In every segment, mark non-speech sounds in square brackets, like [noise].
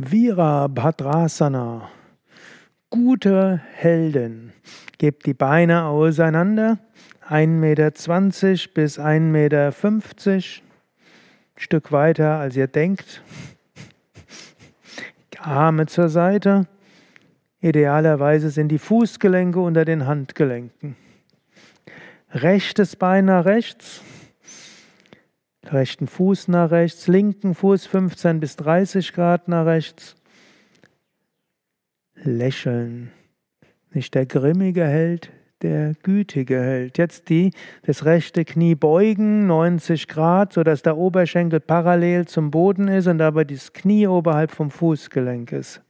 Virabhadrasana. Gute Helden. Gebt die Beine auseinander. 1,20 Meter bis 1,50 Meter. Stück weiter, als ihr denkt. Arme zur Seite. Idealerweise sind die Fußgelenke unter den Handgelenken. Rechtes Bein nach rechts rechten Fuß nach rechts, linken Fuß 15 bis 30 Grad nach rechts. Lächeln. Nicht der grimmige Held, der gütige Held. Jetzt die, das rechte Knie beugen, 90 Grad, sodass der Oberschenkel parallel zum Boden ist und aber das Knie oberhalb vom Fußgelenk ist.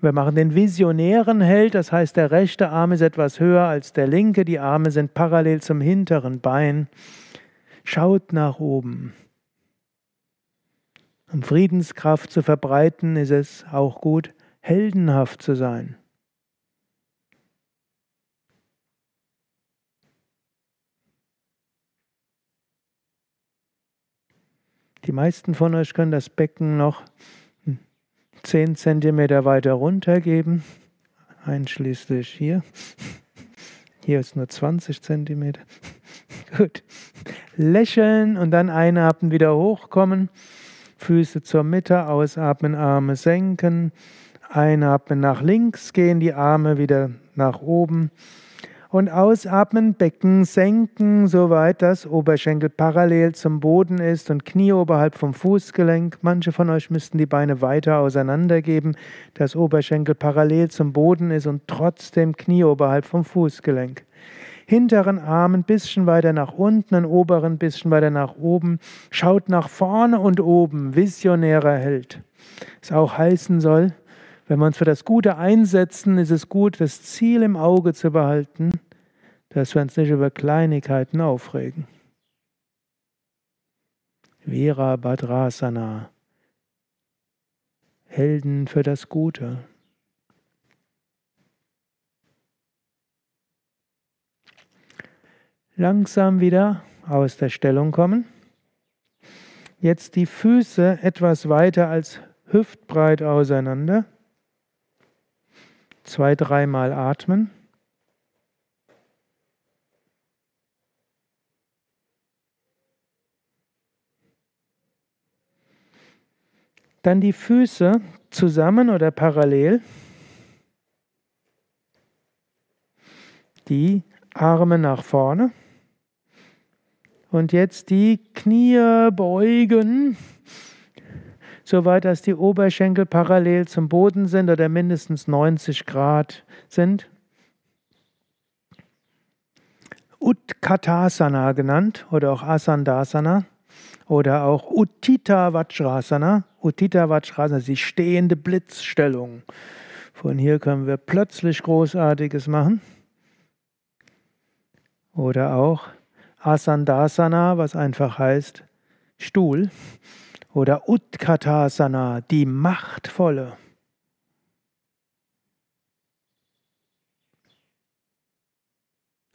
Wir machen den visionären Held, das heißt, der rechte Arm ist etwas höher als der linke, die Arme sind parallel zum hinteren Bein. Schaut nach oben. Um Friedenskraft zu verbreiten, ist es auch gut, heldenhaft zu sein. Die meisten von euch können das Becken noch 10 cm weiter runtergeben, einschließlich hier. Hier ist nur 20 cm. [laughs] Gut. Lächeln und dann einatmen, wieder hochkommen. Füße zur Mitte, ausatmen, Arme senken. Einatmen nach links, gehen die Arme wieder nach oben. Und ausatmen, Becken senken, soweit das Oberschenkel parallel zum Boden ist und Knie oberhalb vom Fußgelenk. Manche von euch müssten die Beine weiter auseinandergeben, dass Oberschenkel parallel zum Boden ist und trotzdem Knie oberhalb vom Fußgelenk hinteren Arm ein bisschen weiter nach unten, den oberen ein bisschen weiter nach oben. Schaut nach vorne und oben, visionärer Held. Was auch heißen soll, wenn wir uns für das Gute einsetzen, ist es gut, das Ziel im Auge zu behalten, dass wir uns nicht über Kleinigkeiten aufregen. Vera Bhadrasana. Helden für das Gute. Langsam wieder aus der Stellung kommen. Jetzt die Füße etwas weiter als hüftbreit auseinander. Zwei, dreimal atmen. Dann die Füße zusammen oder parallel. Die Arme nach vorne. Und jetzt die Knie beugen, soweit dass die Oberschenkel parallel zum Boden sind oder mindestens 90 Grad sind. Utkatasana genannt oder auch Asandasana oder auch Uttita Vajrasana. Uttita Vajrasana ist die stehende Blitzstellung. Von hier können wir plötzlich Großartiges machen. Oder auch Asandasana, was einfach heißt Stuhl, oder Utkatasana, die machtvolle.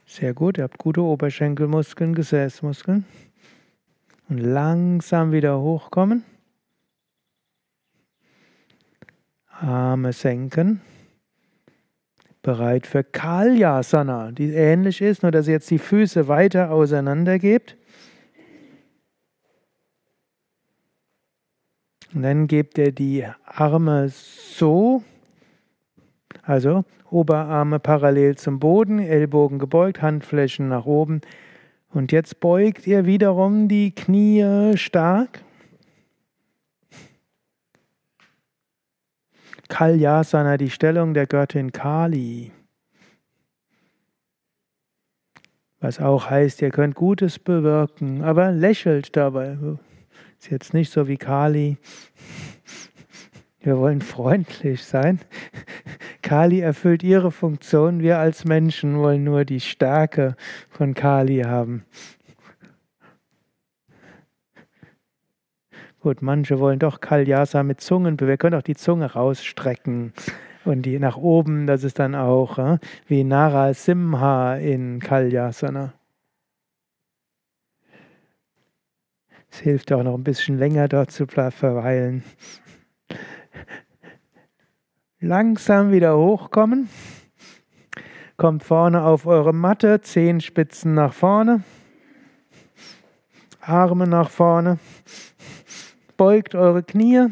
Sehr gut, ihr habt gute Oberschenkelmuskeln, Gesäßmuskeln. Und langsam wieder hochkommen. Arme senken bereit für Kalyasana, die ähnlich ist, nur dass ihr jetzt die Füße weiter auseinander gebt. Und dann gebt ihr die Arme so, also Oberarme parallel zum Boden, Ellbogen gebeugt, Handflächen nach oben. Und jetzt beugt ihr wiederum die Knie stark. Kalyasana, die Stellung der Göttin Kali. Was auch heißt, ihr könnt Gutes bewirken, aber lächelt dabei. Ist jetzt nicht so wie Kali. Wir wollen freundlich sein. Kali erfüllt ihre Funktion. Wir als Menschen wollen nur die Stärke von Kali haben. Gut, manche wollen doch Kalyasa mit Zungen bewegen. Wir können auch die Zunge rausstrecken und die nach oben, das ist dann auch äh, wie Narasimha in Kalyasana. Es hilft auch noch ein bisschen länger dort zu verweilen. Langsam wieder hochkommen. Kommt vorne auf eure Matte, Zehenspitzen nach vorne, Arme nach vorne, beugt eure Knie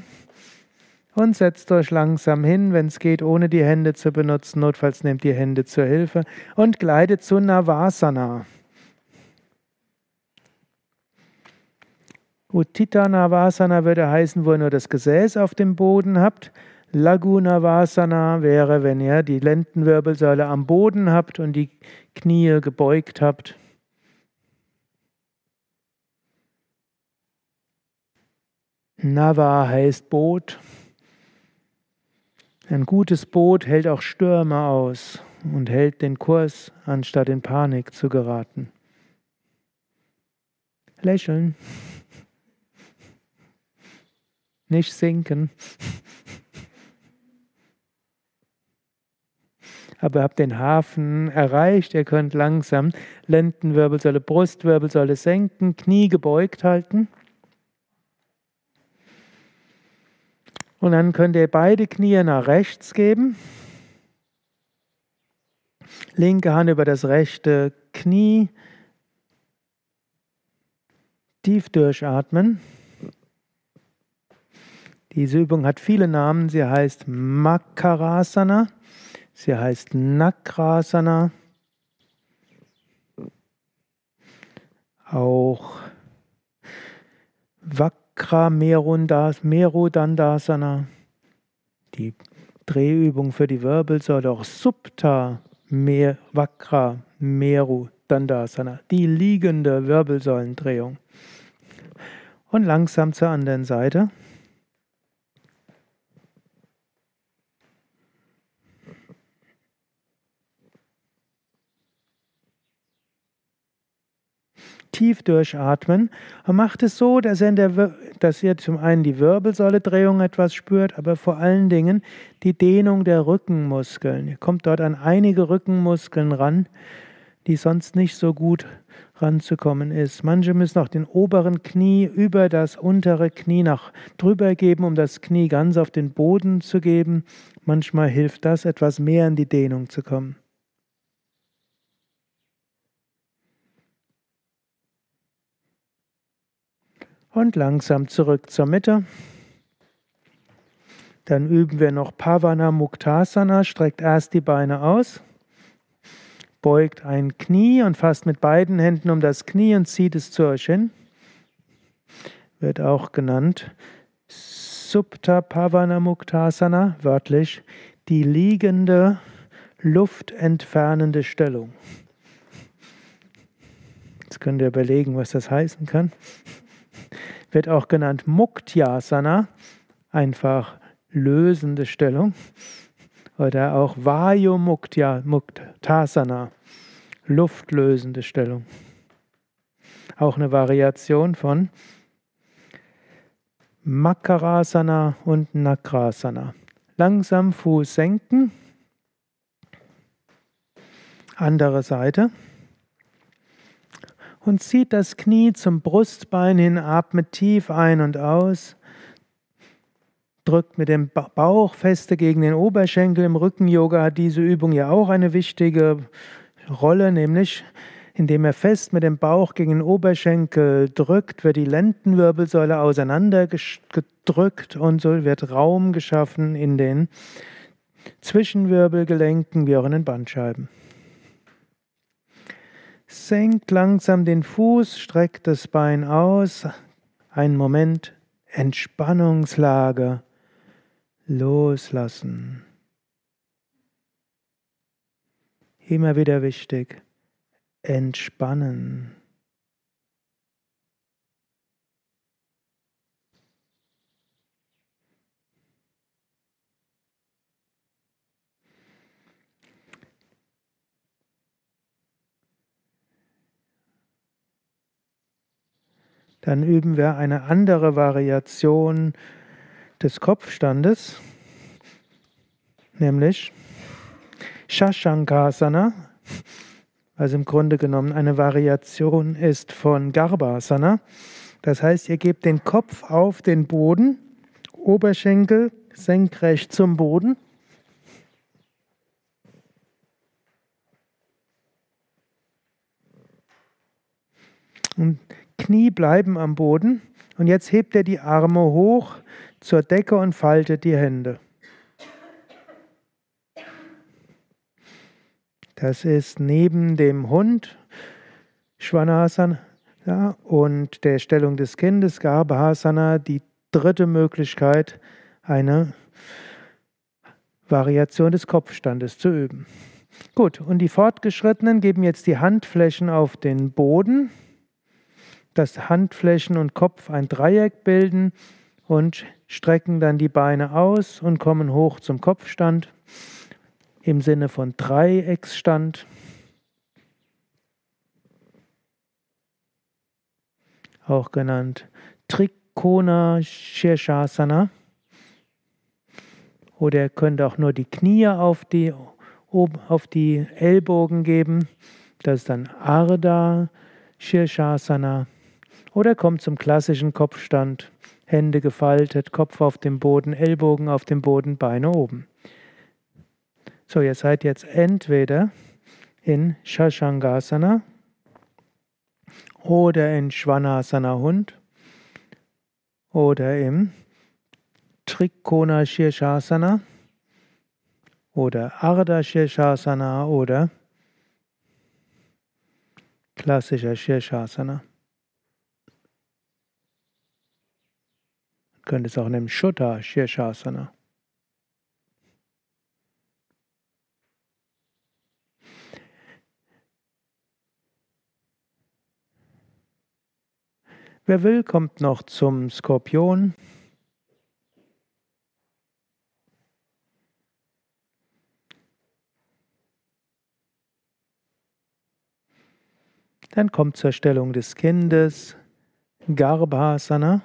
und setzt euch langsam hin, wenn es geht, ohne die Hände zu benutzen. Notfalls nehmt die Hände zur Hilfe und gleitet zu Navasana. Uttita Navasana würde heißen, wo ihr nur das Gesäß auf dem Boden habt. Lagunavasana wäre, wenn ihr die Lendenwirbelsäule am Boden habt und die Knie gebeugt habt. Nava heißt Boot. Ein gutes Boot hält auch Stürme aus und hält den Kurs, anstatt in Panik zu geraten. Lächeln. Nicht sinken. aber ihr habt den Hafen erreicht. Ihr könnt langsam Lendenwirbelsäule, Brustwirbelsäule senken, Knie gebeugt halten. Und dann könnt ihr beide Knie nach rechts geben. Linke Hand über das rechte Knie. Tief durchatmen. Diese Übung hat viele Namen. Sie heißt Makarasana. Sie heißt Nakrasana. Auch Vakra Merudandasana. Die Drehübung für die Wirbelsäule. Auch Subta Vakra Meru Dandasana. Die liegende Wirbelsäulendrehung. Und langsam zur anderen Seite. Tief durchatmen und macht es so, dass, ihr, der, dass ihr zum einen die Wirbelsäule-Drehung etwas spürt, aber vor allen Dingen die Dehnung der Rückenmuskeln. Ihr kommt dort an einige Rückenmuskeln ran, die sonst nicht so gut ranzukommen ist. Manche müssen auch den oberen Knie über das untere Knie nach drüber geben, um das Knie ganz auf den Boden zu geben. Manchmal hilft das, etwas mehr in die Dehnung zu kommen. Und langsam zurück zur Mitte. Dann üben wir noch Pavana Muktasana. Streckt erst die Beine aus. Beugt ein Knie und fasst mit beiden Händen um das Knie und zieht es zu euch hin. Wird auch genannt Supta Pavana Muktasana, wörtlich die liegende, luftentfernende Stellung. Jetzt könnt ihr überlegen, was das heißen kann wird auch genannt Muktyasana, einfach lösende Stellung. Oder auch Vayu Muktasana, luftlösende Stellung. Auch eine Variation von Makarasana und Nakrasana. Langsam Fuß senken. Andere Seite und zieht das Knie zum Brustbein hin, atmet tief ein und aus, drückt mit dem Bauch feste gegen den Oberschenkel. Im Rücken-Yoga hat diese Übung ja auch eine wichtige Rolle, nämlich indem er fest mit dem Bauch gegen den Oberschenkel drückt, wird die Lendenwirbelsäule auseinandergedrückt und so wird Raum geschaffen in den Zwischenwirbelgelenken wie auch in den Bandscheiben. Senkt langsam den Fuß, streckt das Bein aus. Ein Moment Entspannungslage. Loslassen. Immer wieder wichtig. Entspannen. Dann üben wir eine andere Variation des Kopfstandes, nämlich Shashankasana, was im Grunde genommen eine Variation ist von Garbhasana. Das heißt, ihr gebt den Kopf auf den Boden, Oberschenkel senkrecht zum Boden. Und Knie bleiben am Boden. Und jetzt hebt er die Arme hoch zur Decke und faltet die Hände. Das ist neben dem Hund Shvanasana ja, und der Stellung des Kindes Garbhasana die dritte Möglichkeit, eine Variation des Kopfstandes zu üben. Gut, und die Fortgeschrittenen geben jetzt die Handflächen auf den Boden, dass Handflächen und Kopf ein Dreieck bilden und strecken dann die Beine aus und kommen hoch zum Kopfstand im Sinne von Dreiecksstand. Auch genannt Trikona Shirshasana. Oder ihr könnt auch nur die Knie auf die, auf die Ellbogen geben. Das ist dann Ardha Shirshasana. Oder kommt zum klassischen Kopfstand. Hände gefaltet, Kopf auf dem Boden, Ellbogen auf dem Boden, Beine oben. So, ihr seid jetzt entweder in Shashangasana oder in Shvanasana Hund oder im Trikona Shirshasana oder Ardha Shirshasana oder klassischer Shirshasana. Man könnte es auch nehmen Shuddha Shirshasana. Wer will, kommt noch zum Skorpion. Dann kommt zur Stellung des Kindes Garbhasana.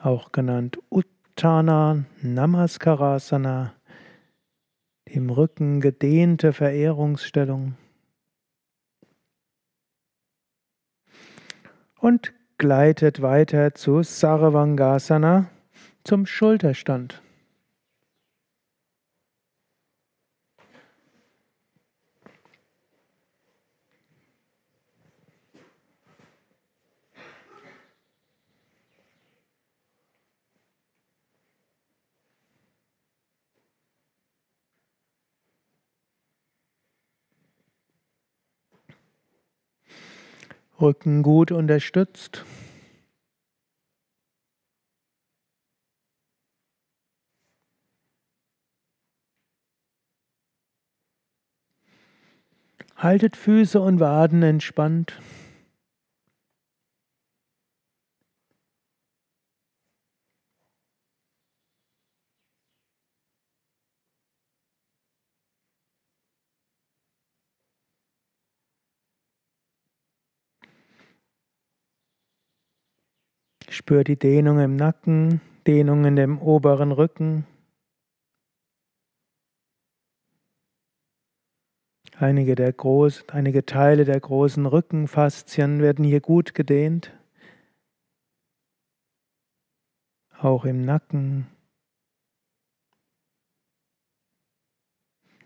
Auch genannt Uttana Namaskarasana, im Rücken gedehnte Verehrungsstellung. Und gleitet weiter zu Sarvangasana, zum Schulterstand. Rücken gut unterstützt. Haltet Füße und Waden entspannt. Spür die Dehnung im Nacken, Dehnung in dem oberen Rücken. Einige, der groß, einige Teile der großen Rückenfaszien werden hier gut gedehnt. Auch im Nacken.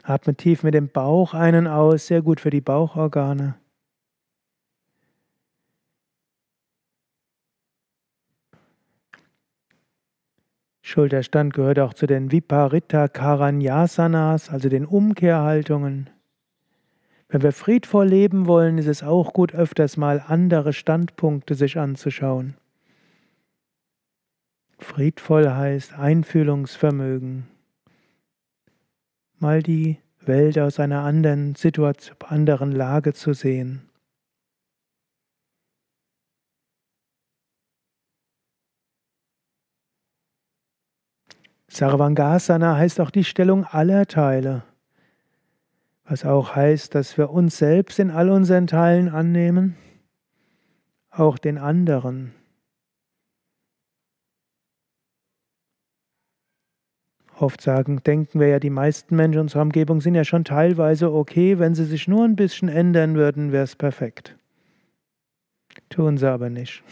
Atme tief mit dem Bauch einen aus, sehr gut für die Bauchorgane. Schulterstand gehört auch zu den Viparita Karanyasanas, also den Umkehrhaltungen. Wenn wir friedvoll leben wollen, ist es auch gut, öfters mal andere Standpunkte sich anzuschauen. Friedvoll heißt Einfühlungsvermögen. Mal die Welt aus einer anderen Situation, anderen Lage zu sehen. Sarvangasana heißt auch die Stellung aller Teile, was auch heißt, dass wir uns selbst in all unseren Teilen annehmen, auch den anderen. Oft sagen, denken wir ja, die meisten Menschen unserer Umgebung sind ja schon teilweise okay, wenn sie sich nur ein bisschen ändern würden, wäre es perfekt. Tun sie aber nicht.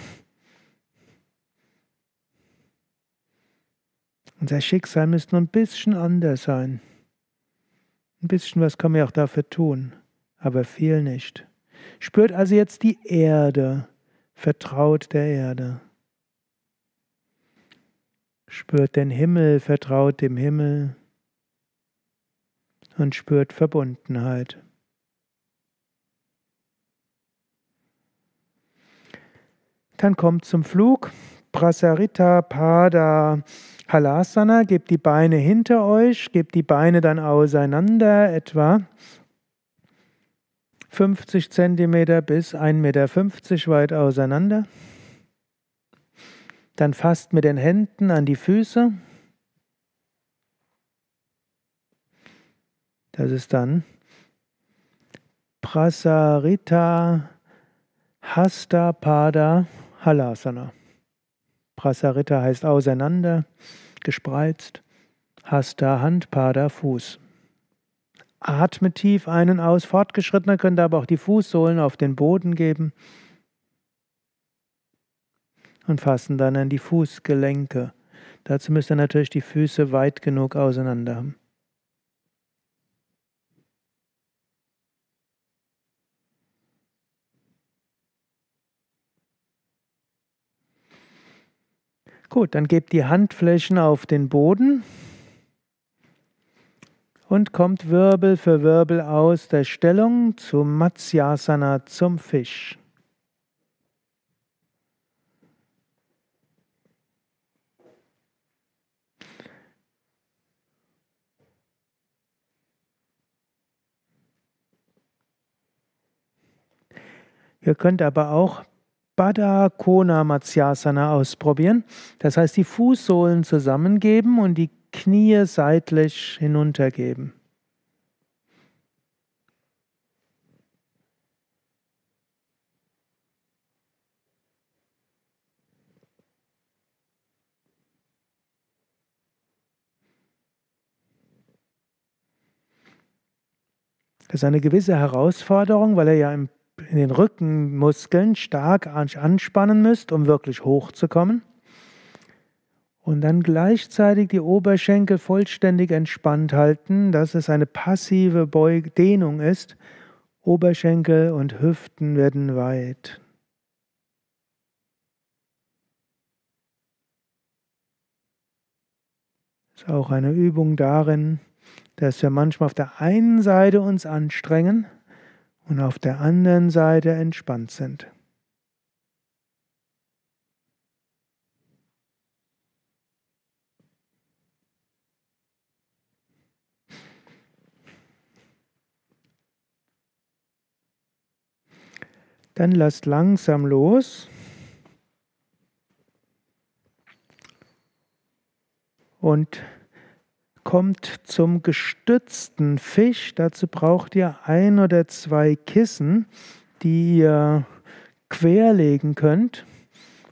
Unser Schicksal müsste nur ein bisschen anders sein. Ein bisschen was kann man auch dafür tun, aber viel nicht. Spürt also jetzt die Erde, vertraut der Erde. Spürt den Himmel, vertraut dem Himmel und spürt Verbundenheit. Dann kommt zum Flug Prasarita Pada Halasana. Gebt die Beine hinter euch, gebt die Beine dann auseinander, etwa 50 cm bis 1,50 Meter weit auseinander. Dann fasst mit den Händen an die Füße. Das ist dann Prasarita Hasta Pada Halasana. Prasarita heißt auseinander, gespreizt. Hasta Hand, Pada Fuß. Atme tief einen aus. Fortgeschrittener könnte aber auch die Fußsohlen auf den Boden geben und fassen dann an die Fußgelenke. Dazu müsst ihr natürlich die Füße weit genug auseinander haben. Gut, dann gebt die Handflächen auf den Boden und kommt Wirbel für Wirbel aus der Stellung zum Matsyasana, zum Fisch. Ihr könnt aber auch Baddha Kona Matsyasana ausprobieren. Das heißt, die Fußsohlen zusammengeben und die Knie seitlich hinuntergeben. Das ist eine gewisse Herausforderung, weil er ja im den Rückenmuskeln stark anspannen müsst, um wirklich hochzukommen. Und dann gleichzeitig die Oberschenkel vollständig entspannt halten, dass es eine passive Beug Dehnung ist. Oberschenkel und Hüften werden weit. Ist auch eine Übung darin, dass wir manchmal auf der einen Seite uns anstrengen und auf der anderen Seite entspannt sind. Dann lasst langsam los. Und kommt zum gestützten Fisch. Dazu braucht ihr ein oder zwei Kissen, die ihr querlegen könnt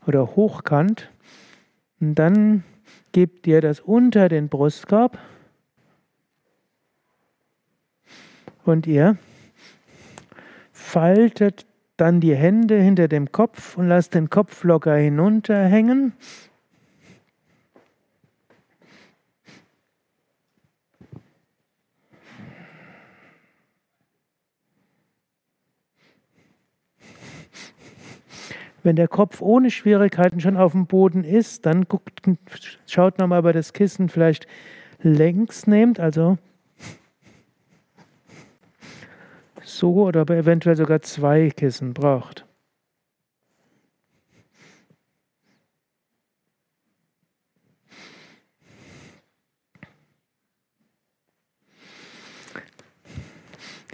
oder hochkant. Und dann gebt ihr das unter den Brustkorb und ihr faltet dann die Hände hinter dem Kopf und lasst den Kopf locker hinunterhängen Wenn der Kopf ohne Schwierigkeiten schon auf dem Boden ist, dann guckt, schaut nochmal, ob er das Kissen vielleicht längs nimmt, also so, oder er eventuell sogar zwei Kissen braucht.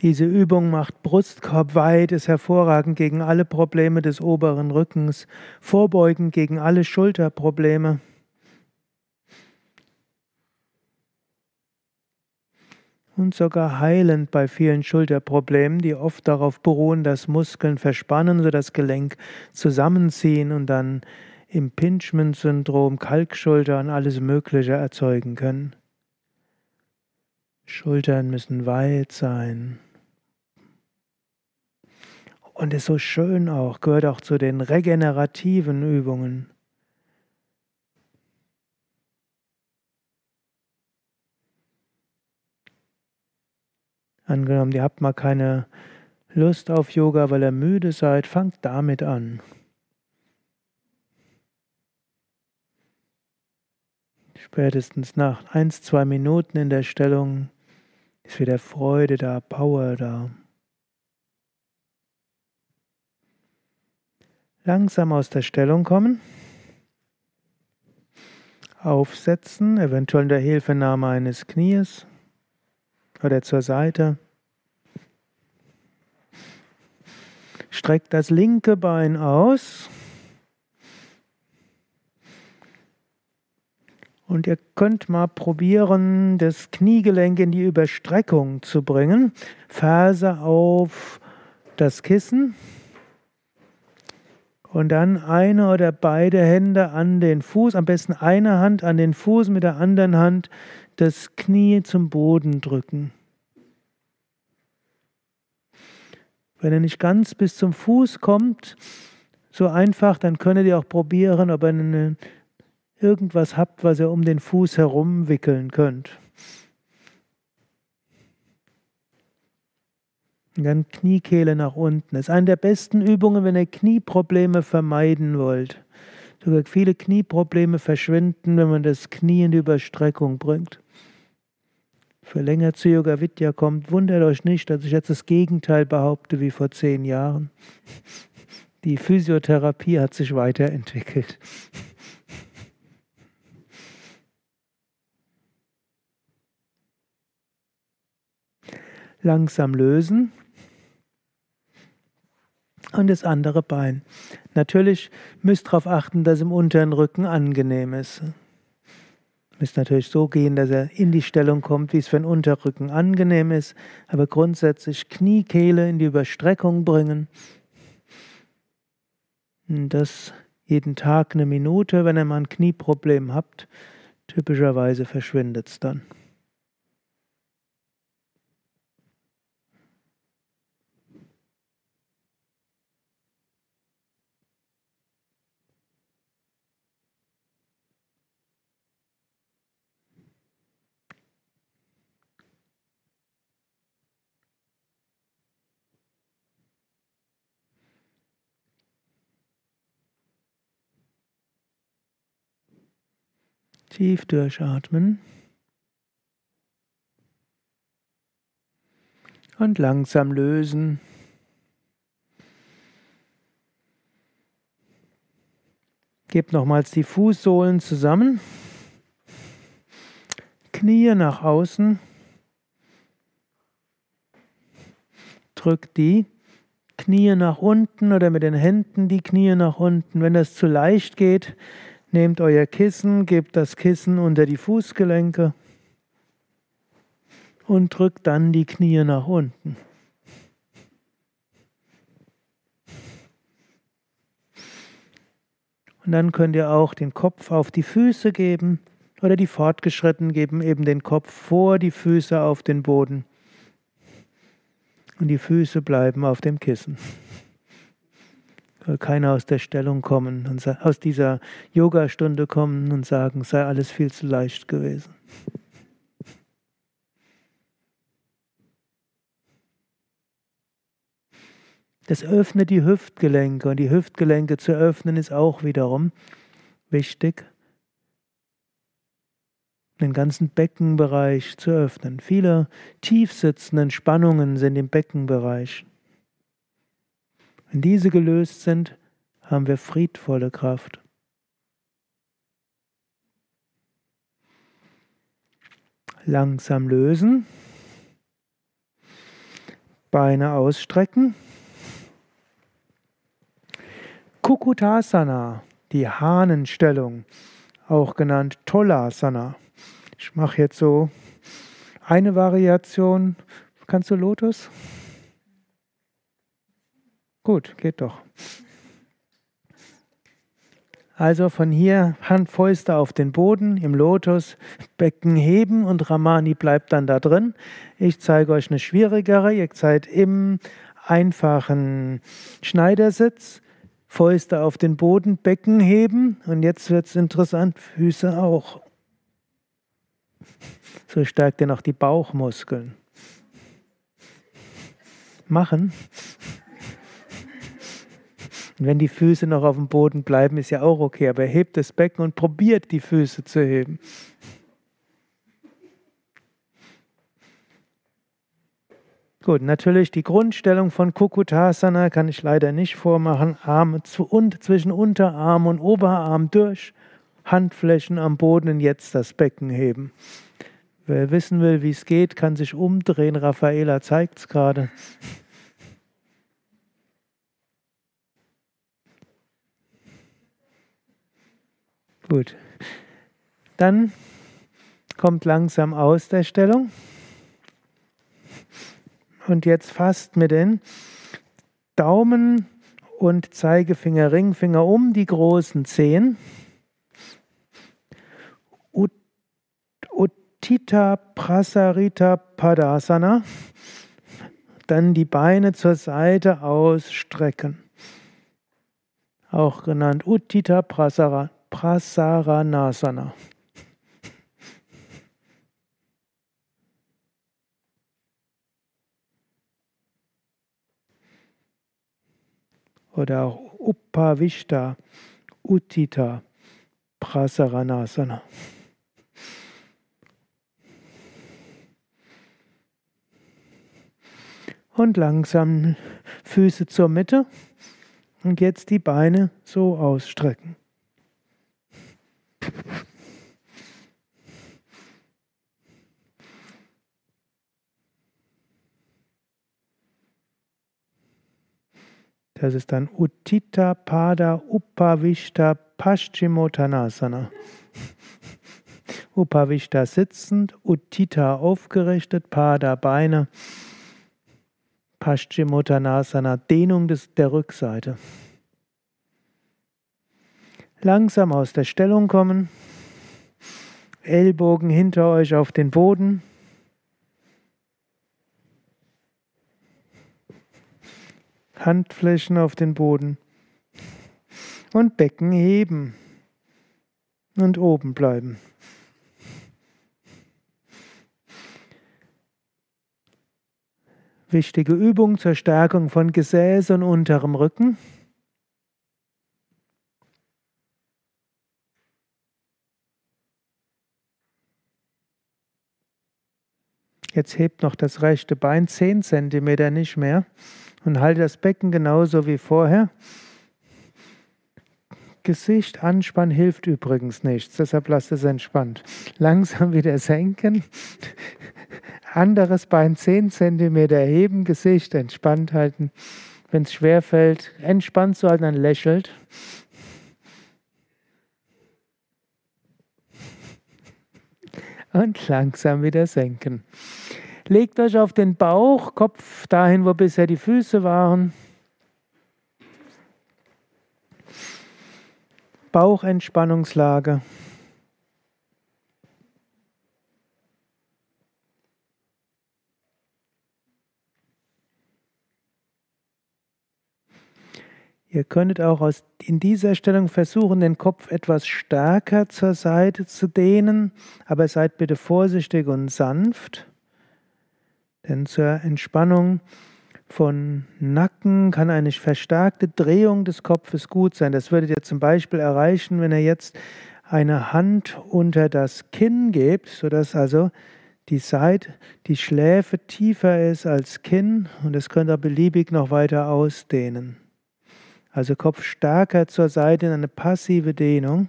Diese Übung macht Brustkorb weit, ist hervorragend gegen alle Probleme des oberen Rückens, vorbeugend gegen alle Schulterprobleme. Und sogar heilend bei vielen Schulterproblemen, die oft darauf beruhen, dass Muskeln verspannen, so das Gelenk zusammenziehen und dann Impingement-Syndrom, Kalkschulter und alles Mögliche erzeugen können. Schultern müssen weit sein. Und ist so schön auch, gehört auch zu den regenerativen Übungen. Angenommen, ihr habt mal keine Lust auf Yoga, weil ihr müde seid, fangt damit an. Spätestens nach ein, zwei Minuten in der Stellung ist wieder Freude da, Power da. Langsam aus der Stellung kommen. Aufsetzen, eventuell in der Hilfenahme eines Knies oder zur Seite. Streckt das linke Bein aus. Und ihr könnt mal probieren, das Kniegelenk in die Überstreckung zu bringen. Ferse auf das Kissen. Und dann eine oder beide Hände an den Fuß, am besten eine Hand an den Fuß, mit der anderen Hand das Knie zum Boden drücken. Wenn er nicht ganz bis zum Fuß kommt, so einfach, dann könnt ihr auch probieren, ob ihr irgendwas habt, was ihr um den Fuß herum wickeln könnt. Und dann Kniekehle nach unten. Das ist eine der besten Übungen, wenn ihr Knieprobleme vermeiden wollt. Sogar viele Knieprobleme verschwinden, wenn man das Knie in die Überstreckung bringt. Für länger zu Yoga Vidya kommt, wundert euch nicht, dass ich jetzt das Gegenteil behaupte wie vor zehn Jahren. Die Physiotherapie hat sich weiterentwickelt. Langsam lösen und das andere Bein. Natürlich müsst darauf achten, dass im unteren Rücken angenehm ist. Müsst natürlich so gehen, dass er in die Stellung kommt, wie es für den Unterrücken angenehm ist, aber grundsätzlich Kniekehle in die Überstreckung bringen. Das jeden Tag eine Minute, wenn ihr mal ein Knieproblem habt. Typischerweise verschwindet es dann. Tief durchatmen. Und langsam lösen. Gebt nochmals die Fußsohlen zusammen. Knie nach außen. Drückt die Knie nach unten oder mit den Händen die Knie nach unten. Wenn das zu leicht geht, Nehmt euer Kissen, gebt das Kissen unter die Fußgelenke und drückt dann die Knie nach unten. Und dann könnt ihr auch den Kopf auf die Füße geben oder die Fortgeschritten geben eben den Kopf vor die Füße auf den Boden. Und die Füße bleiben auf dem Kissen keiner aus der Stellung kommen und aus dieser Yogastunde kommen und sagen, sei alles viel zu leicht gewesen. Das öffnet die Hüftgelenke und die Hüftgelenke zu öffnen ist auch wiederum wichtig. Den ganzen Beckenbereich zu öffnen. Viele tiefsitzenden Spannungen sind im Beckenbereich. Wenn diese gelöst sind, haben wir friedvolle Kraft. Langsam lösen. Beine ausstrecken. Kukutasana, die Hahnenstellung, auch genannt Tolasana. Ich mache jetzt so eine Variation. Kannst du Lotus? Gut, geht doch. Also von hier Handfäuste auf den Boden im Lotus, Becken heben und Ramani bleibt dann da drin. Ich zeige euch eine schwierigere. Ihr seid im einfachen Schneidersitz, Fäuste auf den Boden, Becken heben und jetzt wird es interessant, Füße auch. So stärkt ihr noch die Bauchmuskeln. Machen. Und wenn die Füße noch auf dem Boden bleiben, ist ja auch okay, aber hebt das Becken und probiert die Füße zu heben. Gut, natürlich die Grundstellung von Kukutasana kann ich leider nicht vormachen. Arme zu und zwischen Unterarm und Oberarm durch, Handflächen am Boden und jetzt das Becken heben. Wer wissen will, wie es geht, kann sich umdrehen. Raffaela zeigt es gerade. Gut. Dann kommt langsam aus der Stellung. Und jetzt fast mit den Daumen und Zeigefinger, Ringfinger um die großen Zehen. Uttita Prasarita Padasana. Dann die Beine zur Seite ausstrecken. Auch genannt Uttita Prasara. Prasaranasana. Oder auch Upavishta, Uttita, Prasaranasana. Und langsam Füße zur Mitte und jetzt die Beine so ausstrecken. Das ist dann Uttita Pada Upavishta Paschimottanasana. Upavishta sitzend, Uttita aufgerichtet, Pada Beine, Paschimottanasana Dehnung des, der Rückseite. Langsam aus der Stellung kommen, Ellbogen hinter euch auf den Boden. Handflächen auf den Boden und Becken heben und oben bleiben. Wichtige Übung zur Stärkung von Gesäß und unterem Rücken. Jetzt hebt noch das rechte Bein 10 cm nicht mehr und halte das Becken genauso wie vorher. Gesicht anspannen hilft übrigens nichts, deshalb lasst es entspannt. Langsam wieder senken. Anderes Bein 10 cm heben, Gesicht entspannt halten. Wenn es schwer fällt, entspannt zu halten, dann lächelt. Und langsam wieder senken. Legt euch auf den Bauch, Kopf dahin, wo bisher die Füße waren. Bauchentspannungslage. Ihr könntet auch aus, in dieser Stellung versuchen, den Kopf etwas stärker zur Seite zu dehnen, aber seid bitte vorsichtig und sanft. Denn zur Entspannung von Nacken kann eine verstärkte Drehung des Kopfes gut sein. Das würdet ihr zum Beispiel erreichen, wenn ihr jetzt eine Hand unter das Kinn gebt, sodass also die Seite, die Schläfe tiefer ist als Kinn und das könnt ihr beliebig noch weiter ausdehnen. Also Kopf stärker zur Seite in eine passive Dehnung,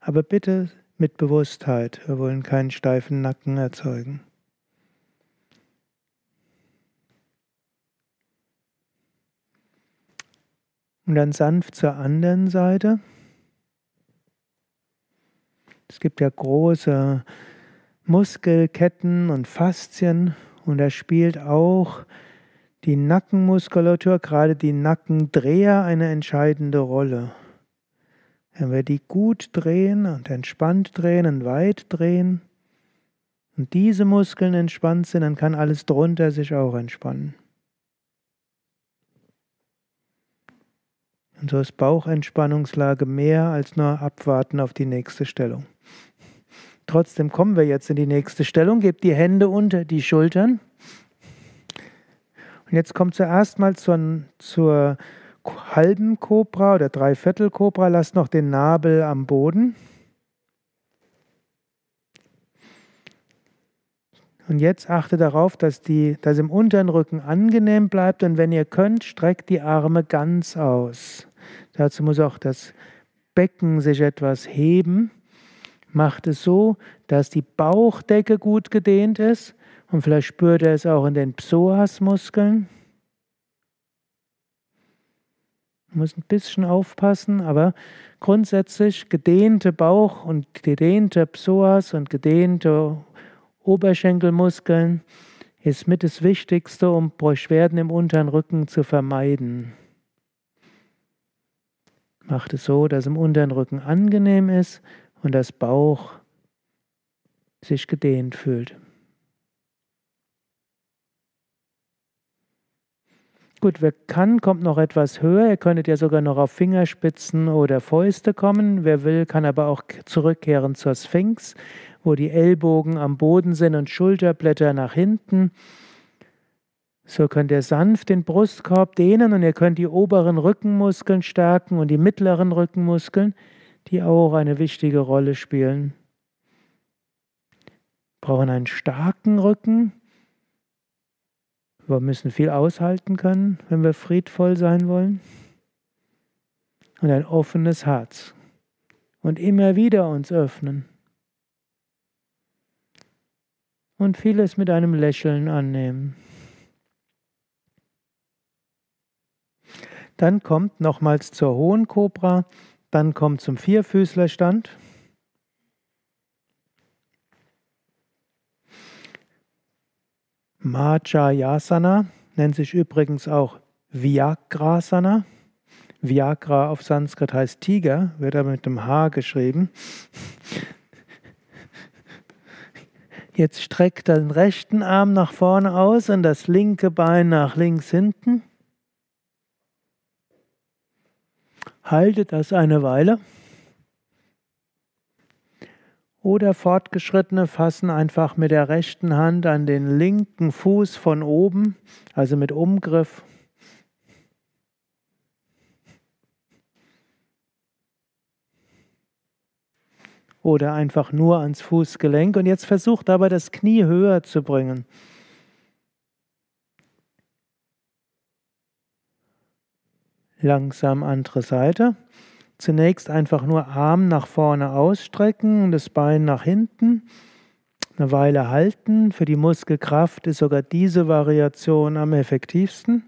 aber bitte mit Bewusstheit. Wir wollen keinen steifen Nacken erzeugen. Und dann sanft zur anderen Seite. Es gibt ja große Muskelketten und Faszien und da spielt auch die Nackenmuskulatur, gerade die Nackendreher, eine entscheidende Rolle. Wenn wir die gut drehen und entspannt drehen und weit drehen und diese Muskeln entspannt sind, dann kann alles drunter sich auch entspannen. Und so ist Bauchentspannungslage mehr als nur abwarten auf die nächste Stellung. Trotzdem kommen wir jetzt in die nächste Stellung. Gebt die Hände unter die Schultern. Und jetzt kommt zuerst mal zur, zur halben Kobra oder Dreiviertel Kobra. Lasst noch den Nabel am Boden. Und jetzt achte darauf, dass die, das im unteren Rücken angenehm bleibt. Und wenn ihr könnt, streckt die Arme ganz aus. Dazu muss auch das Becken sich etwas heben. Macht es so, dass die Bauchdecke gut gedehnt ist und vielleicht spürt er es auch in den Psoasmuskeln. Muss ein bisschen aufpassen, aber grundsätzlich gedehnte Bauch und gedehnte Psoas und gedehnte Oberschenkelmuskeln ist mit das Wichtigste, um Beschwerden im unteren Rücken zu vermeiden. Macht es so, dass im unteren Rücken angenehm ist und das Bauch sich gedehnt fühlt. Gut, wer kann, kommt noch etwas höher. Ihr könntet ja sogar noch auf Fingerspitzen oder Fäuste kommen. Wer will, kann aber auch zurückkehren zur Sphinx, wo die Ellbogen am Boden sind und Schulterblätter nach hinten. So könnt ihr sanft den Brustkorb dehnen und ihr könnt die oberen Rückenmuskeln stärken und die mittleren Rückenmuskeln, die auch eine wichtige Rolle spielen. Wir brauchen einen starken Rücken. Wir müssen viel aushalten können, wenn wir friedvoll sein wollen. Und ein offenes Herz. Und immer wieder uns öffnen. Und vieles mit einem Lächeln annehmen. Dann kommt nochmals zur hohen Kobra, dann kommt zum Vierfüßlerstand. Majayasana nennt sich übrigens auch Vyagrasana. Vyagra auf Sanskrit heißt Tiger, wird aber mit dem H geschrieben. Jetzt streckt den rechten Arm nach vorne aus und das linke Bein nach links hinten. Haltet das eine Weile. Oder Fortgeschrittene fassen einfach mit der rechten Hand an den linken Fuß von oben, also mit Umgriff. Oder einfach nur ans Fußgelenk. Und jetzt versucht aber das Knie höher zu bringen. Langsam andere Seite. Zunächst einfach nur Arm nach vorne ausstrecken und das Bein nach hinten. Eine Weile halten. Für die Muskelkraft ist sogar diese Variation am effektivsten.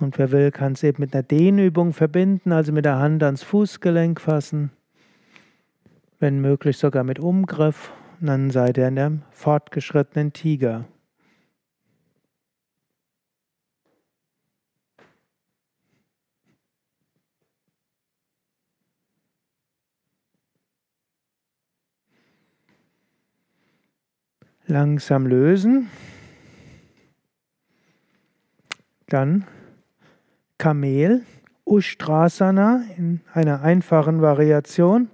Und wer will, kann es eben mit einer Dehnübung verbinden, also mit der Hand ans Fußgelenk fassen. Wenn möglich sogar mit Umgriff. Und dann seid ihr in dem fortgeschrittenen Tiger. Langsam lösen. Dann Kamel, Ustrasana in einer einfachen Variation.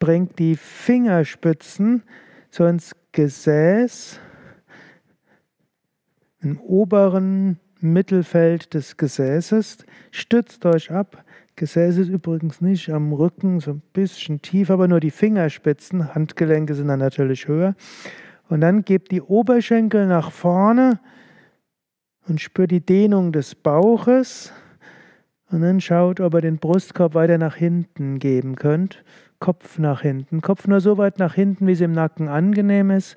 Bringt die Fingerspitzen so ins Gesäß, im oberen Mittelfeld des Gesäßes. Stützt euch ab. Gesäß ist übrigens nicht am Rücken, so ein bisschen tief, aber nur die Fingerspitzen. Handgelenke sind dann natürlich höher. Und dann gebt die Oberschenkel nach vorne und spürt die Dehnung des Bauches. Und dann schaut, ob ihr den Brustkorb weiter nach hinten geben könnt. Kopf nach hinten. Kopf nur so weit nach hinten, wie es im Nacken angenehm ist.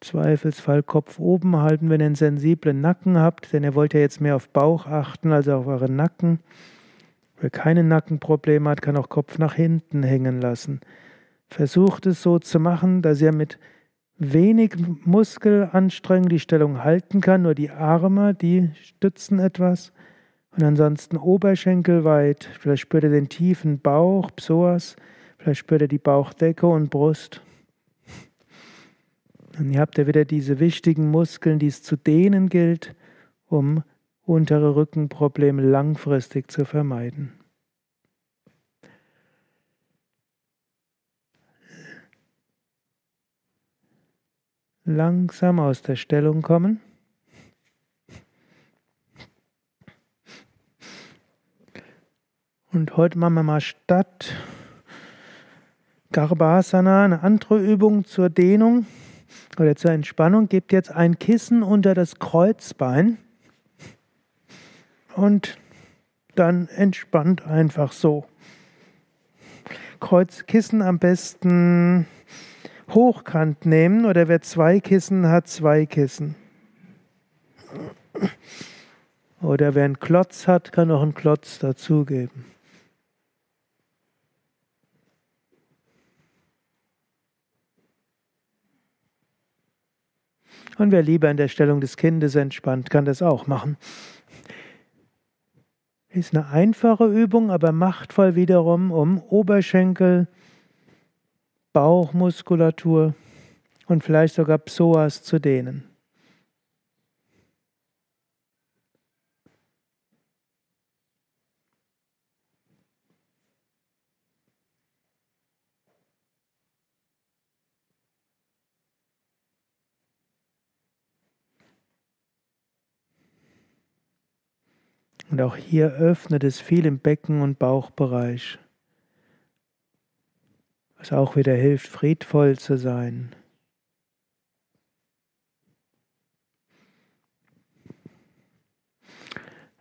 Zweifelsfall Kopf oben halten, wenn ihr einen sensiblen Nacken habt, denn ihr wollt ja jetzt mehr auf Bauch achten als auf euren Nacken. Wer keine Nackenprobleme hat, kann auch Kopf nach hinten hängen lassen. Versucht es so zu machen, dass ihr mit wenig Muskelanstrengung die Stellung halten kann, nur die Arme, die stützen etwas. Und ansonsten oberschenkelweit. Vielleicht spürt ihr den tiefen Bauch, Psoas. Vielleicht spürt ihr die Bauchdecke und Brust. Und ihr habt ja wieder diese wichtigen Muskeln, die es zu dehnen gilt, um untere Rückenprobleme langfristig zu vermeiden. Langsam aus der Stellung kommen. Und heute machen wir mal statt Garbhasana eine andere Übung zur Dehnung oder zur Entspannung. Gebt jetzt ein Kissen unter das Kreuzbein und dann entspannt einfach so. Kreuzkissen am besten hochkant nehmen oder wer zwei Kissen hat, zwei Kissen. Oder wer einen Klotz hat, kann auch einen Klotz dazugeben. Und wer lieber in der Stellung des Kindes entspannt, kann das auch machen. Ist eine einfache Übung, aber machtvoll wiederum, um Oberschenkel, Bauchmuskulatur und vielleicht sogar Psoas zu dehnen. Und auch hier öffnet es viel im Becken- und Bauchbereich, was auch wieder hilft, friedvoll zu sein.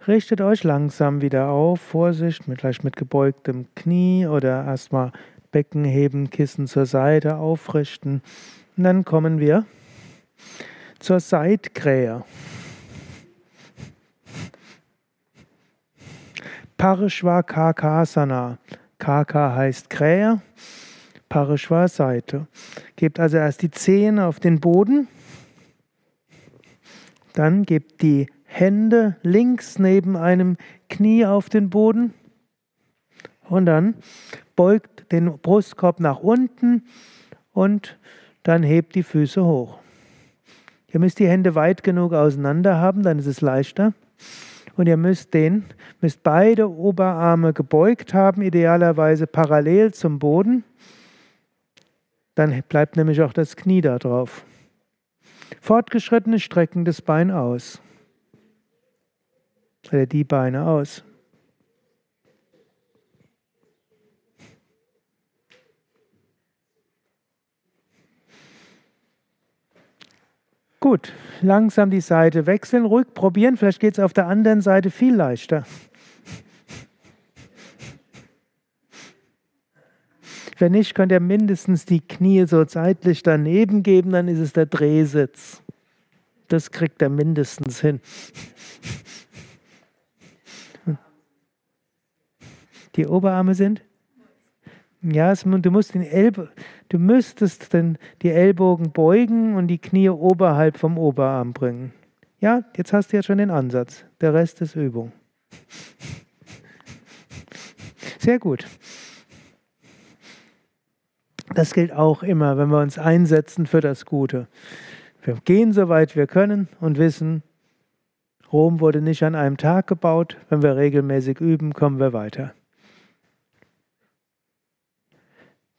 Richtet euch langsam wieder auf, Vorsicht, mit, vielleicht mit gebeugtem Knie oder erstmal Becken heben, Kissen zur Seite aufrichten. Und dann kommen wir zur Seitkrähe. Parishva Kakasana. Kaka heißt Krähe, Parishva Seite. Gebt also erst die Zehen auf den Boden, dann gebt die Hände links neben einem Knie auf den Boden und dann beugt den Brustkorb nach unten und dann hebt die Füße hoch. Ihr müsst die Hände weit genug auseinander haben, dann ist es leichter. Und ihr müsst den, müsst beide Oberarme gebeugt haben, idealerweise parallel zum Boden. Dann bleibt nämlich auch das Knie da drauf. Fortgeschrittene strecken das Bein aus. Oder die Beine aus. Gut, langsam die Seite wechseln, ruhig probieren, vielleicht geht es auf der anderen Seite viel leichter. Wenn nicht, könnt ihr mindestens die Knie so seitlich daneben geben, dann ist es der Drehsitz. Das kriegt er mindestens hin. Die Oberarme sind? Ja, du musst den du müsstest den, die Ellbogen beugen und die Knie oberhalb vom Oberarm bringen. Ja, jetzt hast du ja schon den Ansatz. Der Rest ist Übung. Sehr gut. Das gilt auch immer, wenn wir uns einsetzen für das Gute. Wir gehen so weit wir können und wissen, Rom wurde nicht an einem Tag gebaut. Wenn wir regelmäßig üben, kommen wir weiter.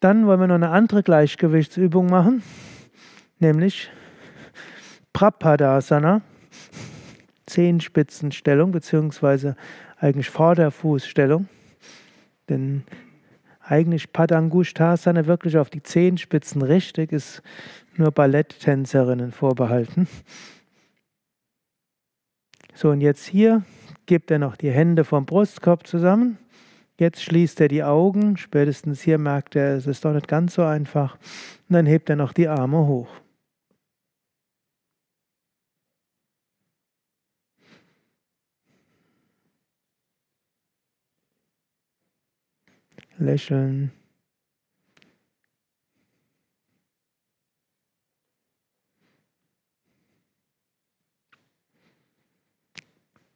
Dann wollen wir noch eine andere Gleichgewichtsübung machen, nämlich Prapadasana, Zehenspitzenstellung, beziehungsweise eigentlich Vorderfußstellung. Denn eigentlich Padangushtasana wirklich auf die Zehenspitzen richtig ist nur Balletttänzerinnen vorbehalten. So, und jetzt hier gibt er noch die Hände vom Brustkorb zusammen Jetzt schließt er die Augen, spätestens hier merkt er, es ist doch nicht ganz so einfach. Und dann hebt er noch die Arme hoch. lächeln.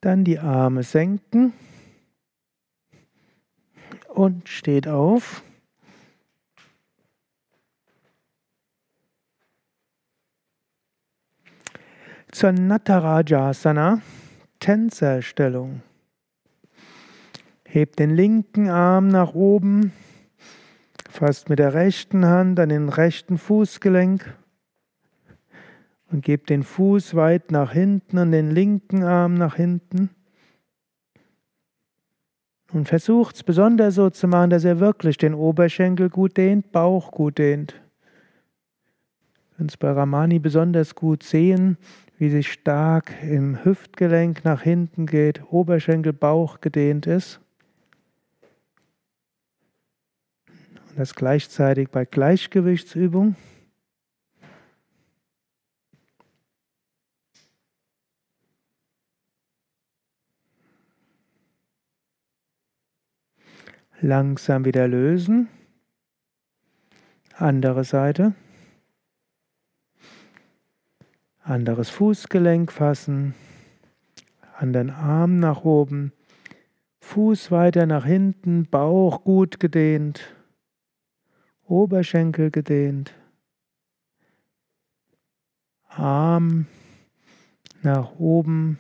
Dann die Arme senken und steht auf. Zur Natarajasana, Tänzerstellung. Hebt den linken Arm nach oben, fasst mit der rechten Hand an den rechten Fußgelenk und gebt den Fuß weit nach hinten und den linken Arm nach hinten. Und versucht es besonders so zu machen, dass er wirklich den Oberschenkel gut dehnt, Bauch gut dehnt. Ihr könnt es bei Ramani besonders gut sehen, wie sich stark im Hüftgelenk nach hinten geht, Oberschenkel, Bauch gedehnt ist. Und das gleichzeitig bei Gleichgewichtsübung. Langsam wieder lösen. Andere Seite. Anderes Fußgelenk fassen. Anderen Arm nach oben. Fuß weiter nach hinten. Bauch gut gedehnt. Oberschenkel gedehnt. Arm nach oben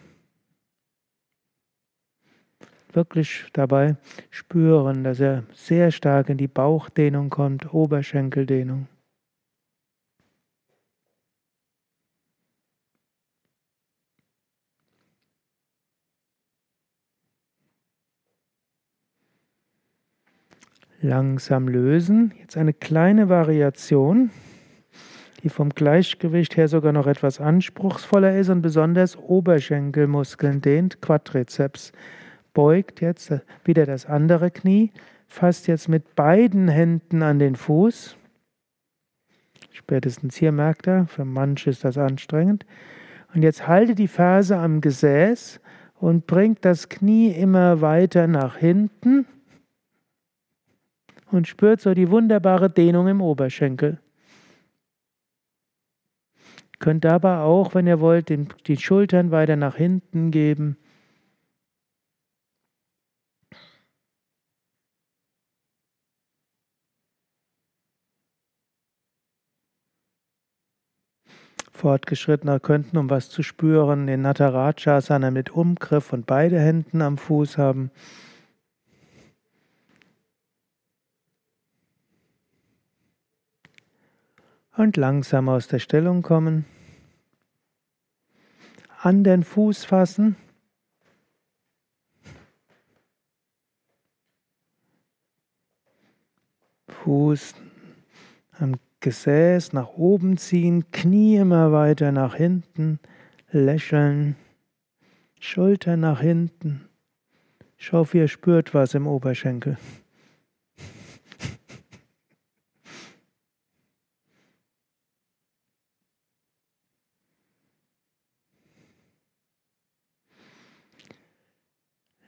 wirklich dabei spüren, dass er sehr stark in die Bauchdehnung kommt, Oberschenkeldehnung. Langsam lösen. Jetzt eine kleine Variation, die vom Gleichgewicht her sogar noch etwas anspruchsvoller ist und besonders Oberschenkelmuskeln dehnt, Quadrizeps beugt jetzt wieder das andere Knie, fasst jetzt mit beiden Händen an den Fuß. Spätestens hier merkt er, für manche ist das anstrengend. Und jetzt halte die Ferse am Gesäß und bringt das Knie immer weiter nach hinten und spürt so die wunderbare Dehnung im Oberschenkel. Könnt aber auch, wenn ihr wollt, die Schultern weiter nach hinten geben Fortgeschrittener könnten, um was zu spüren, den Natarajasana mit Umgriff und beide Händen am Fuß haben. Und langsam aus der Stellung kommen. An den Fuß fassen. Fuß am Gesäß nach oben ziehen, Knie immer weiter nach hinten, lächeln, Schulter nach hinten. Hoffe, ihr spürt was im Oberschenkel.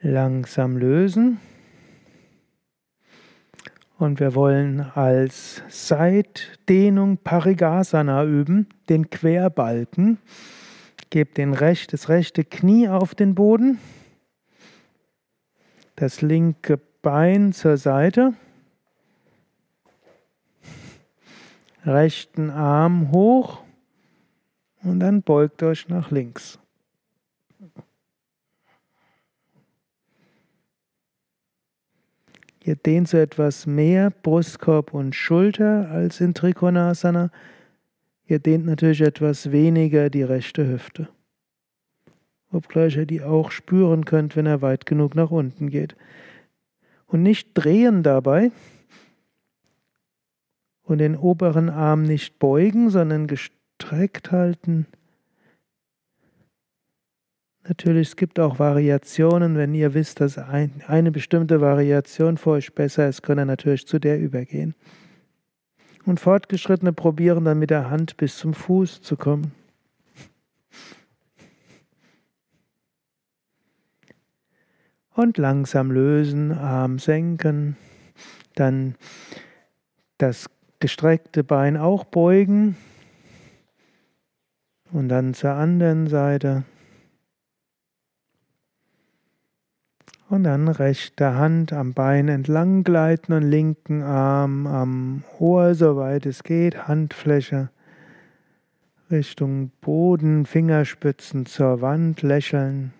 Langsam lösen. Und wir wollen als Seitdehnung Parigasana üben, den Querbalken. Gebt den recht, das rechte Knie auf den Boden, das linke Bein zur Seite, rechten Arm hoch und dann beugt euch nach links. Ihr dehnt so etwas mehr Brustkorb und Schulter als in Trikonasana. Ihr dehnt natürlich etwas weniger die rechte Hüfte. Obgleich ihr die auch spüren könnt, wenn er weit genug nach unten geht. Und nicht drehen dabei und den oberen Arm nicht beugen, sondern gestreckt halten. Natürlich, es gibt auch Variationen. Wenn ihr wisst, dass ein, eine bestimmte Variation für euch besser ist, könnt ihr natürlich zu der übergehen. Und Fortgeschrittene probieren dann mit der Hand bis zum Fuß zu kommen. Und langsam lösen, Arm senken, dann das gestreckte Bein auch beugen und dann zur anderen Seite. Und dann rechte Hand am Bein entlang gleiten und linken Arm am Ohr, soweit es geht, Handfläche Richtung Boden, Fingerspitzen zur Wand, lächeln.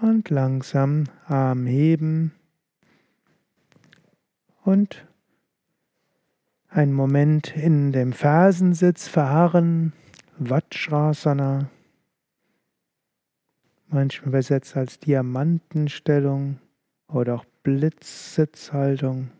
Und langsam Arm heben. Und einen Moment in dem Fersensitz verharren, Vajrasana, manchmal übersetzt als Diamantenstellung oder auch Blitzsitzhaltung.